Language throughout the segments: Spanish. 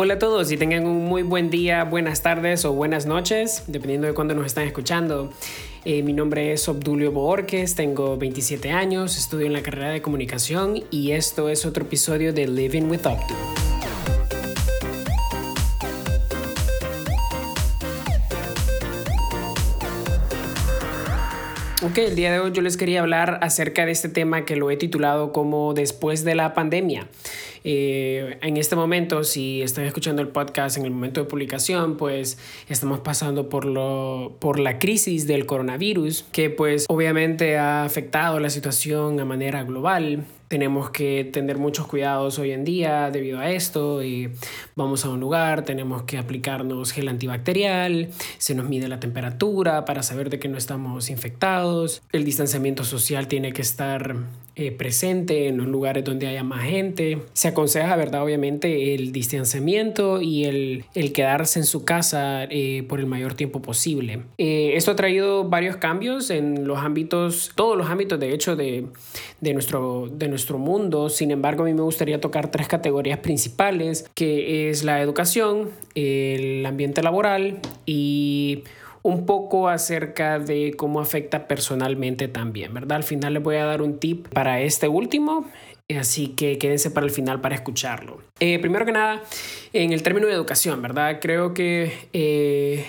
Hola a todos y tengan un muy buen día, buenas tardes o buenas noches, dependiendo de cuándo nos están escuchando. Eh, mi nombre es Obdulio Borges, tengo 27 años, estudio en la carrera de comunicación y esto es otro episodio de Living with Obdu. Ok, el día de hoy yo les quería hablar acerca de este tema que lo he titulado como después de la pandemia. Eh, en este momento, si están escuchando el podcast en el momento de publicación, pues estamos pasando por, lo, por la crisis del coronavirus, que pues obviamente ha afectado la situación a manera global tenemos que tener muchos cuidados hoy en día debido a esto. Y vamos a un lugar, tenemos que aplicarnos gel antibacterial, se nos mide la temperatura para saber de que no estamos infectados. El distanciamiento social tiene que estar eh, presente en los lugares donde haya más gente. Se aconseja, ¿verdad? Obviamente el distanciamiento y el, el quedarse en su casa eh, por el mayor tiempo posible. Eh, esto ha traído varios cambios en los ámbitos, todos los ámbitos de hecho de, de, nuestro, de nuestro mundo. Sin embargo, a mí me gustaría tocar tres categorías principales, que es la educación, el ambiente laboral y un poco acerca de cómo afecta personalmente también, ¿verdad? Al final les voy a dar un tip para este último. Así que quédense para el final para escucharlo. Eh, primero que nada, en el término de educación, ¿verdad? Creo que eh,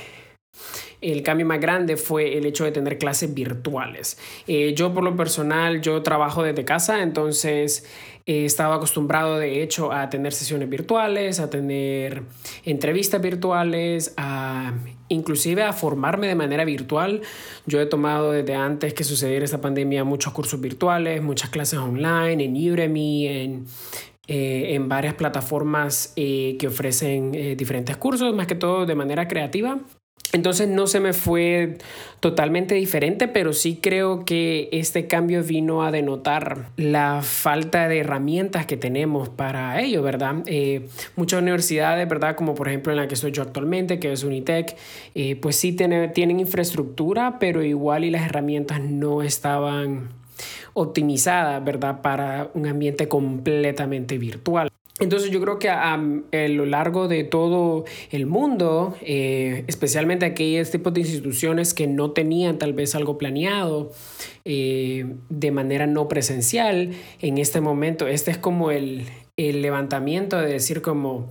el cambio más grande fue el hecho de tener clases virtuales. Eh, yo por lo personal, yo trabajo desde casa, entonces he estado acostumbrado de hecho a tener sesiones virtuales, a tener entrevistas virtuales, a inclusive a formarme de manera virtual. Yo he tomado desde antes que sucediera esta pandemia muchos cursos virtuales, muchas clases online, en Udemy, en, eh, en varias plataformas eh, que ofrecen diferentes cursos, más que todo de manera creativa. Entonces no se me fue totalmente diferente, pero sí creo que este cambio vino a denotar la falta de herramientas que tenemos para ello, ¿verdad? Eh, muchas universidades, ¿verdad? Como por ejemplo en la que estoy yo actualmente, que es Unitec, eh, pues sí tienen infraestructura, pero igual y las herramientas no estaban optimizadas, ¿verdad? Para un ambiente completamente virtual. Entonces yo creo que a, lo largo de todo el mundo, eh, especialmente aquellos tipos de instituciones que no tenían tal vez algo planeado eh, de manera no presencial, en este momento, este es como el, el levantamiento de decir como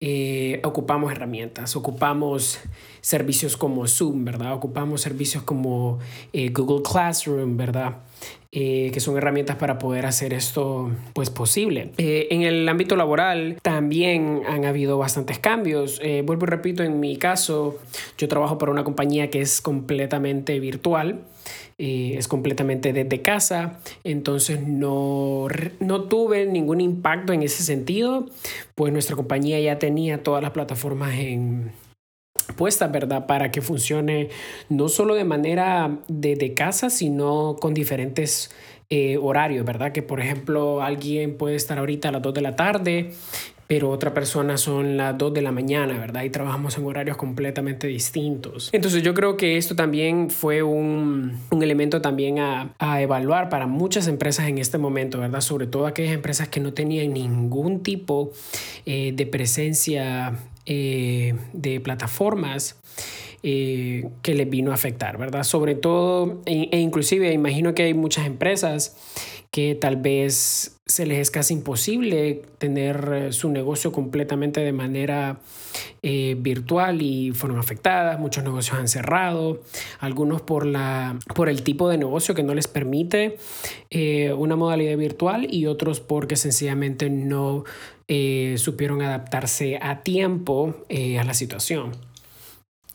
eh, ocupamos herramientas, ocupamos servicios como Zoom, ¿verdad? Ocupamos servicios como Google Classroom, ¿verdad? Eh, que son herramientas para poder hacer esto pues posible. Eh, en el ámbito laboral también han habido bastantes cambios. Eh, vuelvo y repito, en mi caso, yo trabajo para una compañía que es completamente virtual. es completamente desde casa, entonces no, no tuve ningún impacto en ese sentido, pues nuestra compañía ya tenía todas las plataformas en, puesta, ¿verdad? Para que funcione no solo de manera de, casa, sino con diferentes eh, horarios, ¿verdad? Que por ejemplo alguien puede estar ahorita a las 2 de la tarde, pero otra persona son las 2 de la mañana, ¿verdad? Y trabajamos en horarios completamente distintos. Entonces yo creo que esto también fue un, un elemento también a, a, evaluar para muchas empresas en este momento, ¿verdad? Sobre todo aquellas empresas que no tenían ningún tipo eh, de presencia eh, de plataformas eh, que les vino a afectar, ¿verdad? Sobre todo, e, e, inclusive imagino que hay muchas empresas que tal vez se les es casi imposible tener eh, su negocio completamente de manera virtual y fueron afectadas, muchos negocios han cerrado, algunos por, la, por el tipo de negocio que no les permite una modalidad virtual y otros porque sencillamente no eh, supieron adaptarse a tiempo eh, a la situación.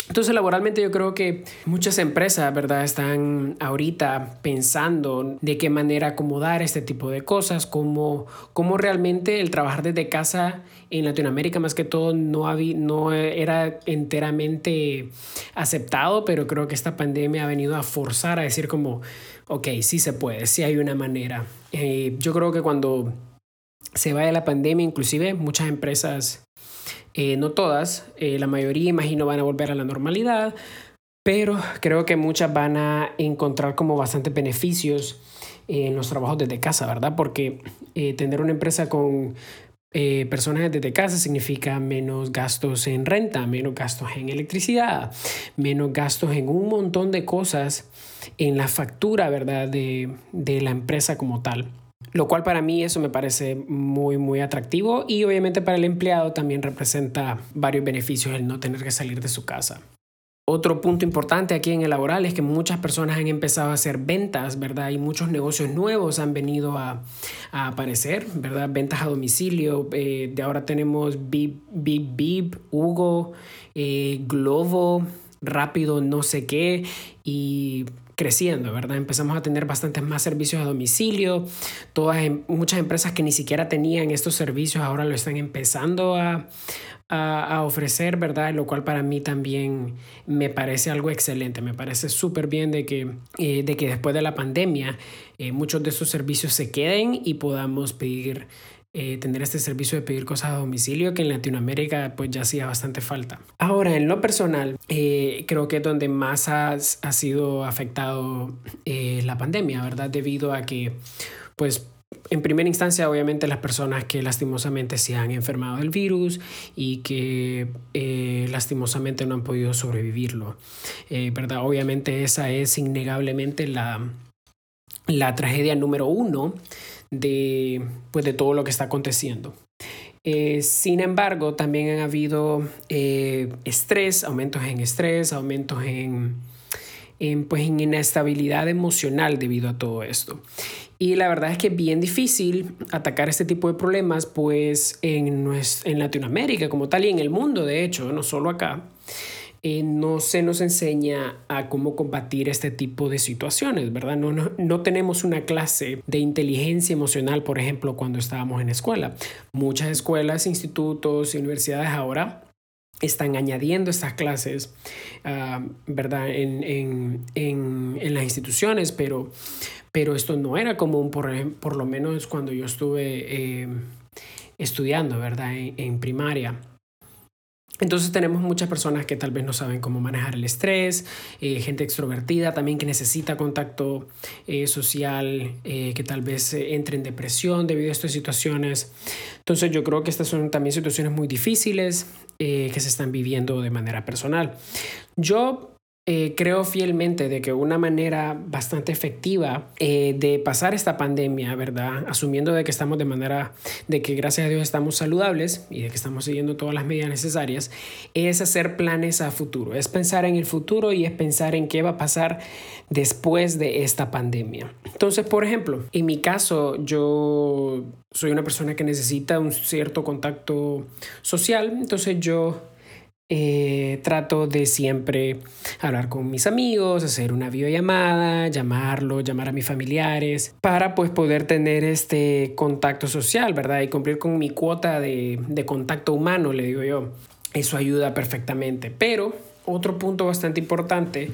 Entonces, laboralmente yo creo que muchas empresas, ¿verdad?, están ahorita pensando de qué manera acomodar este tipo de cosas, cómo, cómo realmente el trabajar desde casa en Latinoamérica más que todo no, no era enteramente aceptado, pero creo que esta pandemia ha venido a forzar a decir como, ok, sí se puede, sí hay una manera. Eh, yo creo que cuando se vaya la pandemia, inclusive muchas empresas, eh, no todas, eh, la mayoría imagino van a volver a la normalidad, pero creo que muchas van a encontrar como bastantes beneficios en los trabajos desde casa, ¿verdad? Porque eh, tener una empresa con eh, personas desde casa significa menos gastos en renta, menos gastos en electricidad, menos gastos en un montón de cosas en la factura, ¿verdad? De, de la empresa como tal. Lo cual para mí eso me parece muy, muy atractivo y obviamente para el empleado también representa varios beneficios el no tener que salir de su casa. Otro punto importante aquí en el laboral es que muchas personas han empezado a hacer ventas, ¿verdad? Y muchos negocios nuevos han venido a, aparecer, ¿verdad? Ventas a domicilio. Eh, de ahora tenemos Bip, Bip, Bip, Hugo, eh, Globo, Rápido, no sé qué. Y creciendo, ¿verdad? Empezamos a tener bastantes más servicios a domicilio. Todas, em, muchas empresas que ni siquiera tenían estos servicios ahora lo están empezando a, a, ofrecer, ¿verdad? Lo cual para mí también me parece algo excelente, me parece súper bien de que, eh, de que después de la pandemia eh, muchos de esos servicios se queden y podamos pedir eh, tener este servicio de pedir cosas a domicilio que en Latinoamérica pues ya hacía bastante falta. Ahora, en lo personal, creo que es donde más ha, sido afectado la pandemia, ¿verdad? Debido a que pues en primera instancia, obviamente, las personas que lastimosamente se han enfermado del virus y que eh, lastimosamente no han podido sobrevivirlo. Eh, ¿verdad? Obviamente, esa es innegablemente la, la tragedia número uno de, pues, de todo lo que está aconteciendo. Eh, sin embargo, también han habido estrés, aumentos en estrés, aumentos en, en, pues, en inestabilidad emocional debido a todo esto. Y la verdad es que es bien difícil atacar este tipo de problemas, pues en, en Latinoamérica como tal y en el mundo, de hecho, no solo acá, eh, no se nos enseña a cómo combatir este tipo de situaciones, ¿verdad? No, no, no tenemos una clase de inteligencia emocional, por ejemplo, cuando estábamos en escuela. Muchas escuelas, institutos y universidades ahora están añadiendo estas clases, ah, ¿verdad? En, en, en, en, las instituciones, pero pero esto no era común, por, por lo menos cuando yo estuve eh, estudiando, ¿verdad? En, primaria. Entonces tenemos muchas personas que tal vez no saben cómo manejar el estrés, eh, gente extrovertida también que necesita contacto eh, social, que tal vez entre en depresión debido a estas situaciones. Entonces yo creo que estas son también situaciones muy difíciles que se están viviendo de manera personal. Yo eh, creo fielmente de que una manera bastante efectiva eh, de pasar esta pandemia, ¿verdad? Asumiendo de que estamos de manera, de que gracias a Dios estamos saludables y de que estamos siguiendo todas las medidas necesarias, es hacer planes a futuro, es pensar en el futuro y es pensar en qué va a pasar después de esta pandemia. Entonces, por ejemplo, en mi caso, yo soy una persona que necesita un cierto contacto social, entonces yo eh, trato de siempre hablar con mis amigos, hacer una videollamada, llamarlo, llamar a mis familiares, para pues poder tener este contacto social, ¿verdad? Y cumplir con mi cuota de, de contacto humano, le digo yo. Eso ayuda perfectamente. Pero otro punto bastante importante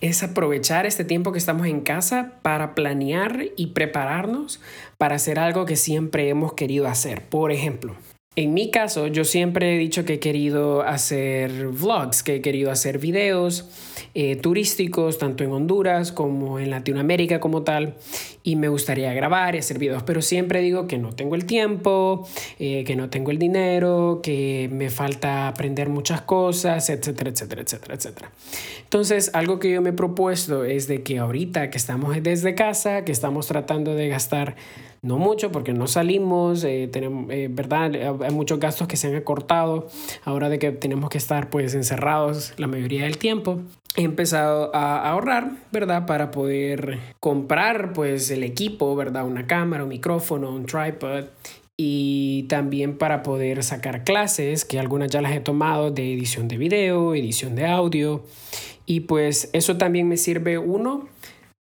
es aprovechar este tiempo que estamos en casa para planear y prepararnos para hacer algo que siempre hemos querido hacer. Por ejemplo, en mi caso, yo siempre he dicho que he querido hacer vlogs, que he querido hacer videos eh, turísticos, tanto en Honduras como en Latinoamérica como tal, y me gustaría grabar y hacer videos, pero siempre digo que no tengo el tiempo, eh, que no tengo el dinero, que me falta aprender muchas cosas, etcétera, etcétera, etcétera, etcétera. Entonces, algo que yo me he propuesto es de que ahorita que estamos desde casa, que estamos tratando de gastar no mucho porque no salimos, eh, tenemos, eh, ¿verdad? Hay muchos gastos que se han acortado ahora de que tenemos que estar pues encerrados la mayoría del tiempo. He empezado a ahorrar, ¿verdad? Para poder comprar pues el equipo, ¿verdad? Una cámara, un micrófono, un tripod y también para poder sacar clases, que algunas ya las he tomado de edición de video, edición de audio. Y pues eso también me sirve uno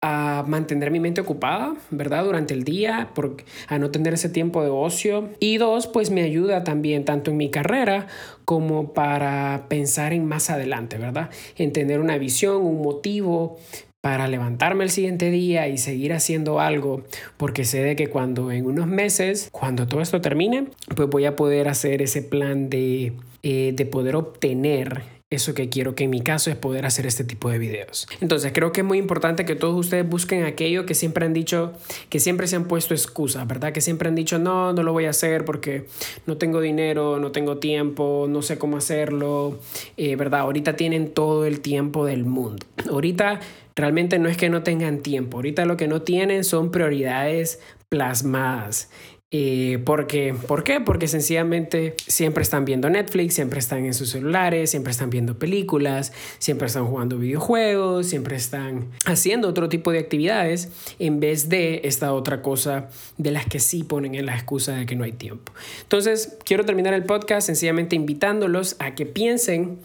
a mantener mi mente ocupada, ¿verdad? Durante el día, por, a no tener ese tiempo de ocio. Y dos, pues me ayuda también tanto en mi carrera como para pensar en más adelante, ¿verdad? En tener una visión, un motivo para levantarme el siguiente día y seguir haciendo algo, porque sé de que cuando en unos meses, cuando todo esto termine, pues voy a poder hacer ese plan de, eh, de poder obtener eso que quiero, que en mi caso es poder hacer este tipo de videos. Entonces creo que es muy importante que todos ustedes busquen aquello que siempre han dicho, que siempre se han puesto excusas, ¿verdad? Que siempre han dicho, no, no lo voy a hacer porque no tengo dinero, no tengo tiempo, no sé cómo hacerlo, eh, ¿verdad? Ahorita tienen todo el tiempo del mundo. Ahorita realmente no es que no tengan tiempo, ahorita lo que no tienen son prioridades plasmadas. Eh, porque, ¿Por qué? Porque sencillamente siempre están viendo Netflix, siempre están en sus celulares, siempre están viendo películas, siempre están jugando videojuegos, siempre están haciendo otro tipo de actividades en vez de esta otra cosa de las que sí ponen en la excusa de que no hay tiempo. Entonces, quiero terminar el podcast sencillamente invitándolos a que piensen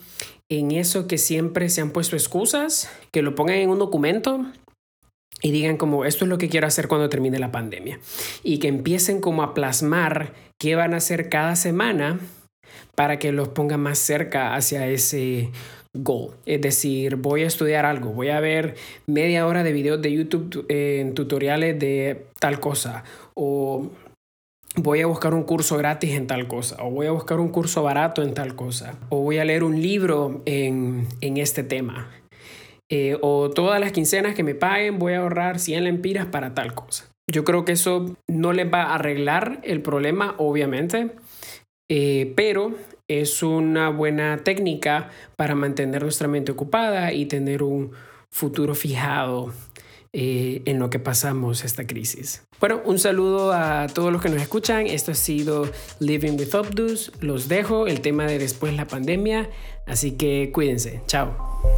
en eso que siempre se han puesto excusas, que lo pongan en un documento y digan como esto es lo que quiero hacer cuando termine la pandemia y que empiecen como a plasmar qué van a hacer cada semana para que los ponga más cerca hacia ese goal. Es decir, voy a estudiar algo, voy a ver media hora de videos de YouTube en tutoriales de tal cosa o voy a buscar un curso gratis en tal cosa, o voy a buscar un curso barato en tal cosa, o voy a leer un libro en, en este tema. Eh, o todas las quincenas que me paguen voy a ahorrar 100 lempiras para tal cosa. Yo creo que eso no les va a arreglar el problema, obviamente, eh, pero es una buena técnica para mantener nuestra mente ocupada y tener un futuro fijado eh, en lo que pasamos esta crisis. Bueno, un saludo a todos los que nos escuchan. Esto ha sido Living with Obdus. Los dejo, el tema de después la pandemia. Así que cuídense. Chao.